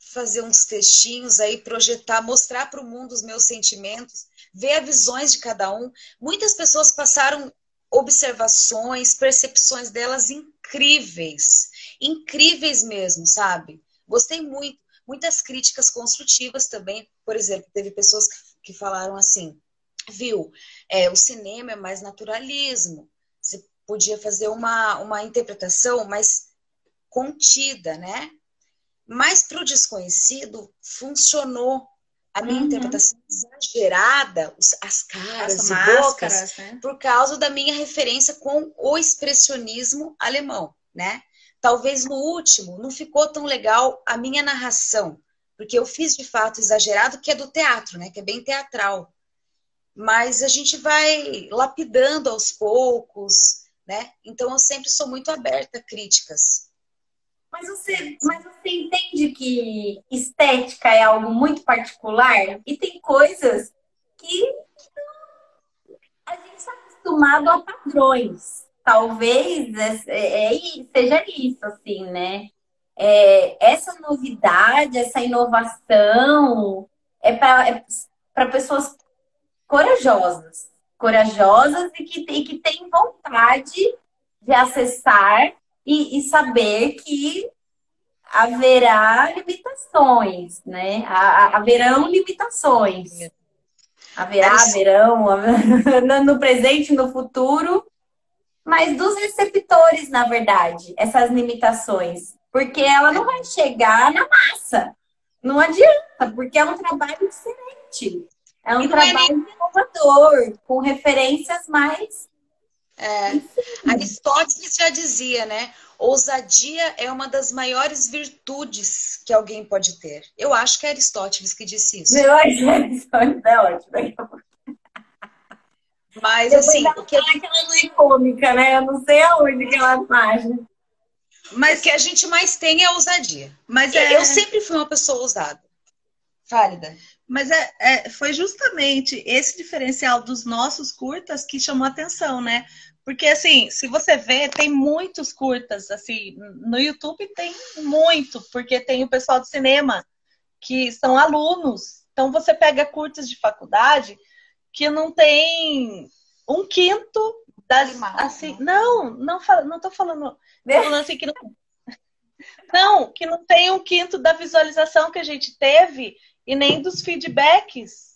fazer uns textinhos aí, projetar, mostrar para o mundo os meus sentimentos, ver as visões de cada um. Muitas pessoas passaram observações, percepções delas incríveis, incríveis mesmo, sabe? Gostei muito. Muitas críticas construtivas também. Por exemplo, teve pessoas que, falaram assim, viu? É, o cinema é mais naturalismo. Você podia fazer uma, uma interpretação mais contida, né? Mas para o desconhecido funcionou. A minha Uhum. interpretação exagerada, as caras As e bocas, máscaras, né? por causa da minha referência com o expressionismo alemão, né? Talvez no último não ficou tão legal a minha narração, porque eu fiz de fato exagerado, que é do teatro, né? Que é bem teatral. Mas a gente vai lapidando aos poucos, né? Então eu sempre sou muito aberta a críticas. Mas você, mas você entende que estética é algo muito particular e tem coisas que a gente está acostumado a padrões. Talvez é, é, seja isso, assim, né? É, essa novidade, essa inovação é para é pessoas corajosas, corajosas e que, e que têm vontade de acessar e, e saber que haverá limitações, né? Haverão limitações. Haverá, haverão, no presente, no futuro, mas dos receptores, na verdade, essas limitações. Porque ela não vai chegar na massa. Não adianta, porque é um trabalho diferente. É um é trabalho inovador, com referências mais. É, Aristóteles já dizia, né? Ousadia é uma das maiores virtudes que alguém pode ter. Eu acho que é Aristóteles que disse isso. Eu acho que é Aristóteles, é ótimo. Mas assim. O que... que ela não é cômica, né? Eu não sei aonde que ela faz. Mas o que a gente mais tem é ousadia. Mas é... eu sempre fui uma pessoa ousada. Fálida. Mas é, é, foi justamente esse diferencial dos nossos curtas que chamou a atenção, né? Porque, assim, se você vê, tem muitos curtas, assim, no YouTube tem muito, porque tem o pessoal do cinema que são alunos. Então, você pega curtas de faculdade que não tem um quinto das. Assim, não, não, não tô falando. Tô falando assim que não. Não, que não tem um quinto da visualização que a gente teve e nem dos feedbacks.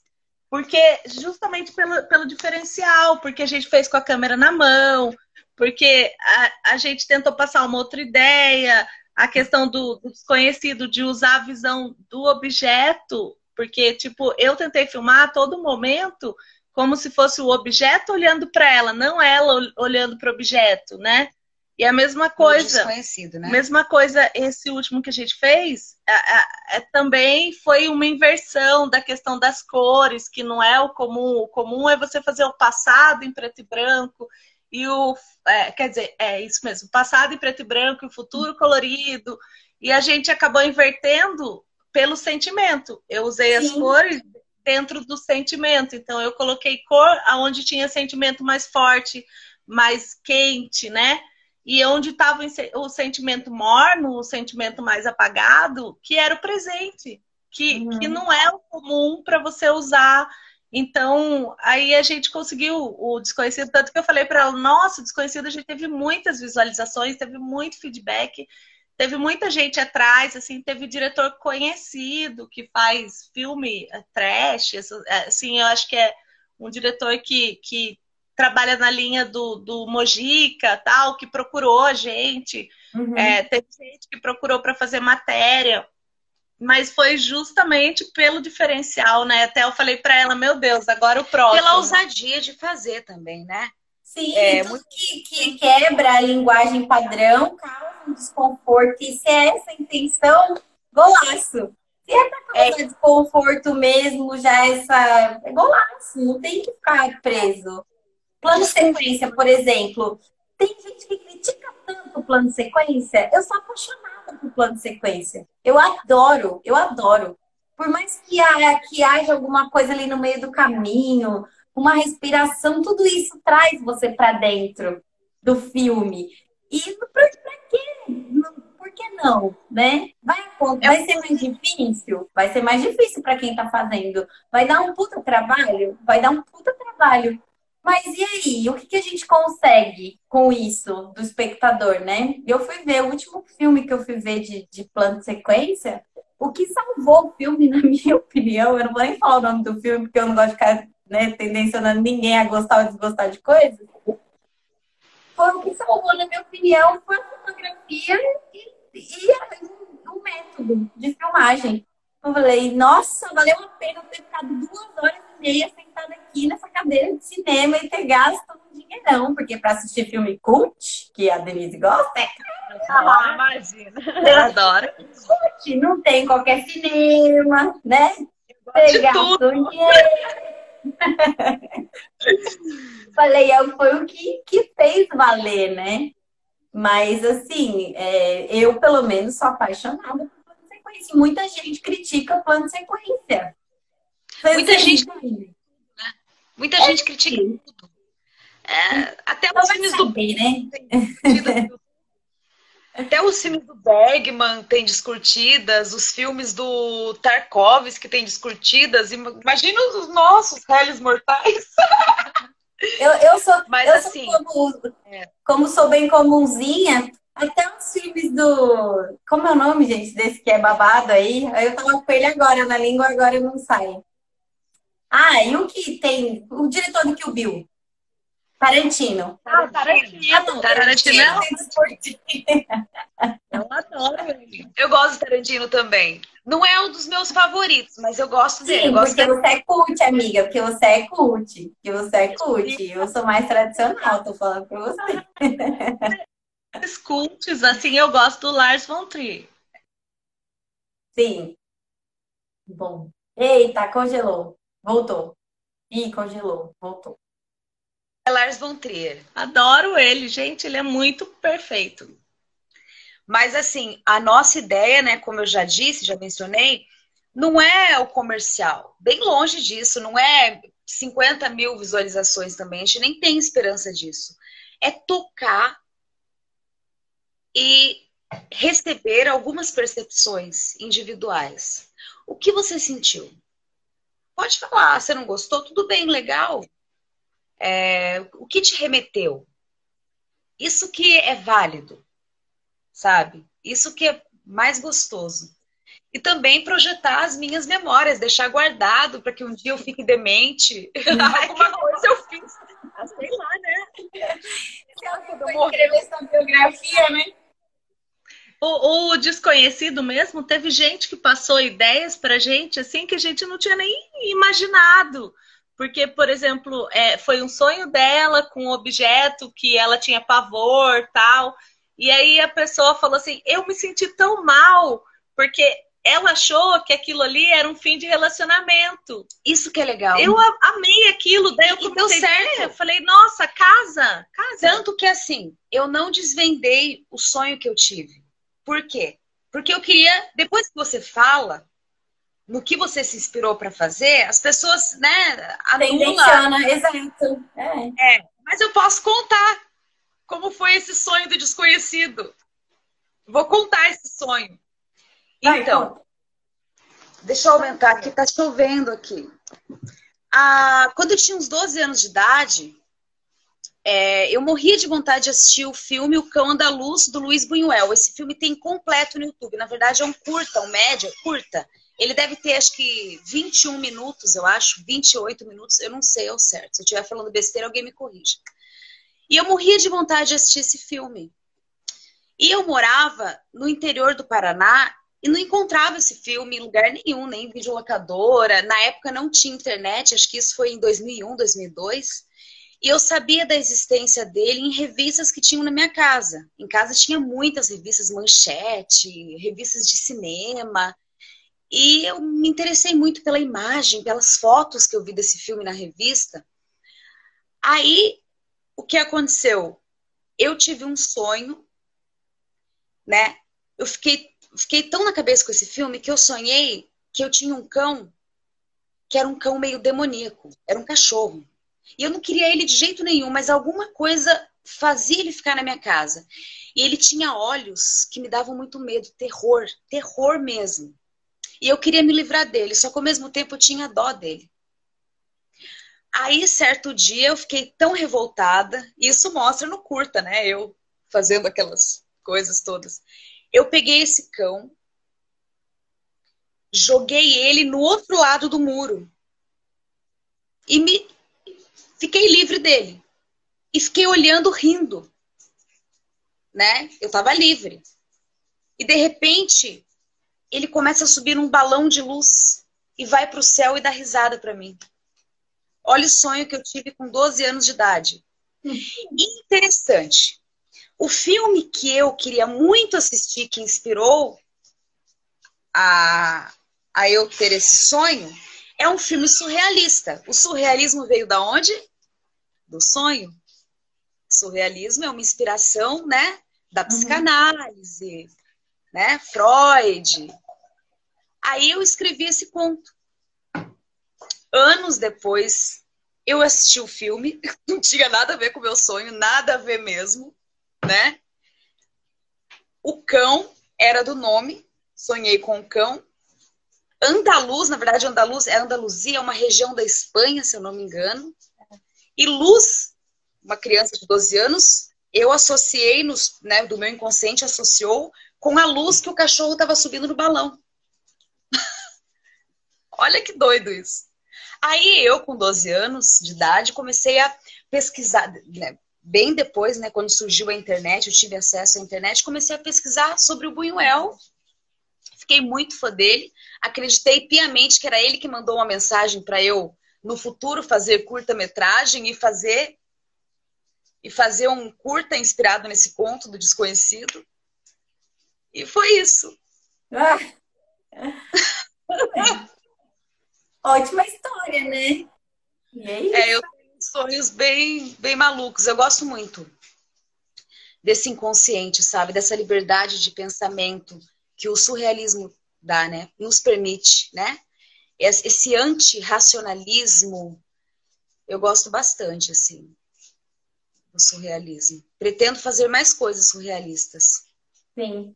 Porque justamente pelo, pelo diferencial, porque a gente fez com a câmera na mão, porque a, a gente tentou passar uma outra ideia, a questão do, do desconhecido, de usar a visão do objeto porque, tipo, eu tentei filmar a todo momento como se fosse o objeto olhando para ela, não ela olhando para o objeto, né? E a mesma coisa, desconhecido, né? mesma coisa, esse último que a gente fez, é, é, também foi uma inversão da questão das cores, que não é o comum. O comum é você fazer o passado em preto e branco e o, é, quer dizer, é isso mesmo, passado em preto e branco e o futuro colorido. E a gente acabou invertendo pelo sentimento. Eu usei Sim. as cores dentro do sentimento. Então eu coloquei cor aonde tinha sentimento mais forte, mais quente, né? E onde estava o sentimento morno, o sentimento mais apagado, que era o presente, que, uhum. que não é o comum para você usar. Então, aí a gente conseguiu o desconhecido, tanto que eu falei para ela, nossa, desconhecido a gente teve muitas visualizações, teve muito feedback teve muita gente atrás, assim, teve diretor conhecido que faz filme é, trash, é, assim, eu acho que é um diretor que, que trabalha na linha do, do Mojica, tal, que procurou a gente, uhum. é, teve gente que procurou para fazer matéria, mas foi justamente pelo diferencial, né? Até eu falei para ela, meu Deus, agora o próximo. Pela ousadia de fazer também, né? Sim, é, muito... que, que quebra a linguagem padrão, causa um desconforto. E se é essa a intenção, golaço. Se é pra causar é. desconforto mesmo, já essa. É golaço, não tem que ficar preso. Plano sequência, por exemplo. Tem gente que critica tanto o plano sequência. Eu sou apaixonada por plano sequência. Eu adoro, eu adoro. Por mais que, haja, que haja alguma coisa ali no meio do caminho, uma respiração, tudo isso traz você para dentro do filme. E pra, pra quê? Por que não, né? Vai, vai ser mais difícil? Vai ser mais difícil para quem está fazendo. Vai dar um puta trabalho? Vai dar um puta trabalho. Mas e aí? O que, que a gente consegue com isso do espectador, né? Eu fui ver o último filme que eu fui ver de, de plano de sequência. O que salvou o filme, na minha opinião, eu não vou nem falar o nome do filme, porque eu não gosto de ficar né, tendencionando ninguém a gostar ou desgostar de coisas, foi o que salvou, na minha opinião, foi a fotografia e, e um método de filmagem. Eu falei, nossa, valeu a pena ter ficado duas horas e meia sentada aqui nessa cadeira de cinema e ter gasto um dinheirão, porque para assistir filme cult, que a Denise gosta, é ah, imagina. Eu adoro. Cult, não tem qualquer cinema, né? Pegar um dinheiro Falei, é, foi o que, que fez valer, né? Mas, assim, é, eu, pelo menos, sou apaixonada por plano de sequência. Muita gente critica o plano de sequência. Muita gente, né? Muita é gente critica tudo. É, até os filmes saber, do... né? Até os filmes do Bergman tem discutidas, os filmes do Tarkovsky tem discutidas. Imagina os nossos réis mortais. Eu, eu sou, Mas, eu assim, sou como, é. como sou bem comunzinha, Até os filmes do. Como é o nome, gente, desse que é babado aí? Eu tava com ele agora na língua, agora não sai. Ah, e o que tem. O diretor do Kill Bill. Tarantino. Ah, Tarantino. Tarantino. Eu adoro ele. Eu gosto do Tarantino também. Não é um dos meus favoritos, mas eu gosto dele. Sim, gosto porque você é cult, amiga. Porque você é cult. Porque você é cult. Eu sou mais tradicional, tô falando pra você. Os cults, assim, eu gosto do Lars von Trier. Sim. Bom. Eita, congelou. Voltou. Ih, congelou. Voltou. É Lars von Trier. Adoro ele, gente. Ele é muito perfeito. Mas assim, a nossa ideia, né, como eu já disse, já mencionei, não é o comercial. Bem longe disso, não é 50 mil visualizações também. A gente nem tem esperança disso. É tocar e receber algumas percepções individuais. O que você sentiu? Pode falar, você não gostou? Tudo bem, legal. É, o que te remeteu? Isso que é válido sabe? Isso que é mais gostoso. E também projetar as minhas memórias, deixar guardado para que um dia eu fique demente. Alguma coisa eu fiz. Ah, sei lá, né? Se alguém for escrever sua biografia, né? O, o, desconhecido mesmo, teve gente que passou ideias pra gente, assim, que a gente não tinha nem imaginado. Porque, por exemplo, é, foi um sonho dela com um objeto que ela tinha pavor, tal. E aí a pessoa falou assim: eu me senti tão mal, porque ela achou que aquilo ali era um fim de relacionamento. Isso que é legal. Eu amei aquilo, daí eu comecei deu certo. Eu falei, nossa, casa, casa. Tanto que assim, eu não desvendei o sonho que eu tive. Por quê? Porque eu queria, depois que você fala no que você se inspirou para fazer, as pessoas, né, anulam. exato. É. é, mas eu posso contar como foi esse sonho do desconhecido. Vou contar esse sonho. Então, deixa eu aumentar aqui, tá chovendo aqui. Ah, quando eu tinha uns 12 anos de idade, é, eu morria de vontade de assistir o filme O Cão Andaluz, do Luiz Buñuel. Esse filme tem completo no YouTube. Na verdade, é um curta, um média, curta. Ele deve ter, acho que, 21 minutos, eu acho, 28 minutos, eu não sei ao certo. Se eu estiver falando besteira, alguém me corrige. E eu morria de vontade de assistir esse filme. E eu morava no interior do Paraná e não encontrava esse filme em lugar nenhum, nem em videolocadora. Na época não tinha internet, acho que isso foi em 2001, 2002. E eu sabia da existência dele em revistas que tinham na minha casa. Em casa tinha muitas revistas, manchete, revistas de cinema. E eu me interessei muito pela imagem, pelas fotos que eu vi desse filme na revista. Aí o que aconteceu? Eu tive um sonho, né? Eu fiquei, fiquei tão na cabeça com esse filme que eu sonhei que eu tinha um cão que era um cão meio demoníaco, era um cachorro. E eu não queria ele de jeito nenhum, mas alguma coisa fazia ele ficar na minha casa. E ele tinha olhos que me davam muito medo, terror, terror mesmo. E eu queria me livrar dele, só que ao mesmo tempo eu tinha dó dele. Aí, certo dia, eu fiquei tão revoltada, e isso mostra no curta, né? Eu fazendo aquelas coisas todas. Eu peguei esse cão, joguei ele no outro lado do muro e me fiquei livre dele. E fiquei olhando, rindo. Né? Eu tava livre. E de repente, ele começa a subir num balão de luz e vai para o céu e dá risada para mim. Olha o sonho que eu tive com 12 anos de idade. Interessante. O filme que eu queria muito assistir, que inspirou a, a eu ter esse sonho, é um filme surrealista. O surrealismo veio da onde? Do sonho. O surrealismo é uma inspiração, né, da uhum. psicanálise, uhum. né, Freud. Aí eu escrevi esse conto anos depois, eu assisti o filme, não tinha nada a ver com o meu sonho, nada a ver mesmo, né? O cão era do nome, sonhei com o cão. Andaluz, na verdade, Andaluz é Andaluzia, é uma região da Espanha, se eu não me engano. E Luz, uma criança de 12 anos, eu associei nos, né, do meu inconsciente associou com a luz que o cachorro estava subindo no balão. Olha que doido isso. Aí eu, com 12 anos de idade, comecei a pesquisar, né, bem depois, né, quando surgiu a internet, eu tive acesso à internet, comecei a pesquisar sobre o Buñuel. Fiquei muito fã dele, acreditei piamente que era ele que mandou uma mensagem para eu no futuro fazer curta-metragem e fazer e fazer um curta inspirado nesse conto do desconhecido. E foi isso. Ah. Ótima história, né? É, é, eu tenho sonhos bem, bem malucos. Eu gosto muito desse inconsciente, sabe? Dessa liberdade de pensamento que o surrealismo dá, né? Nos permite, né? Esse antirracionalismo, eu gosto bastante, assim o surrealismo. Pretendo fazer mais coisas surrealistas. Sim.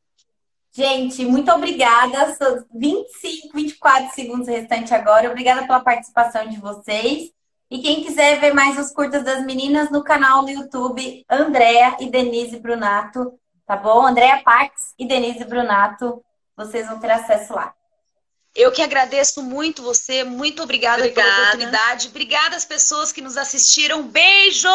Gente, muito obrigada. São 25, 24 segundos restantes agora. Obrigada pela participação de vocês. E quem quiser ver mais os curtas das meninas no canal do YouTube, Andréa e Denise Brunato, tá bom? Andréa Pax e Denise Brunato, vocês vão ter acesso lá. Eu que agradeço muito você, muito obrigada, obrigada. pela oportunidade. Obrigada às pessoas que nos assistiram. Beijos!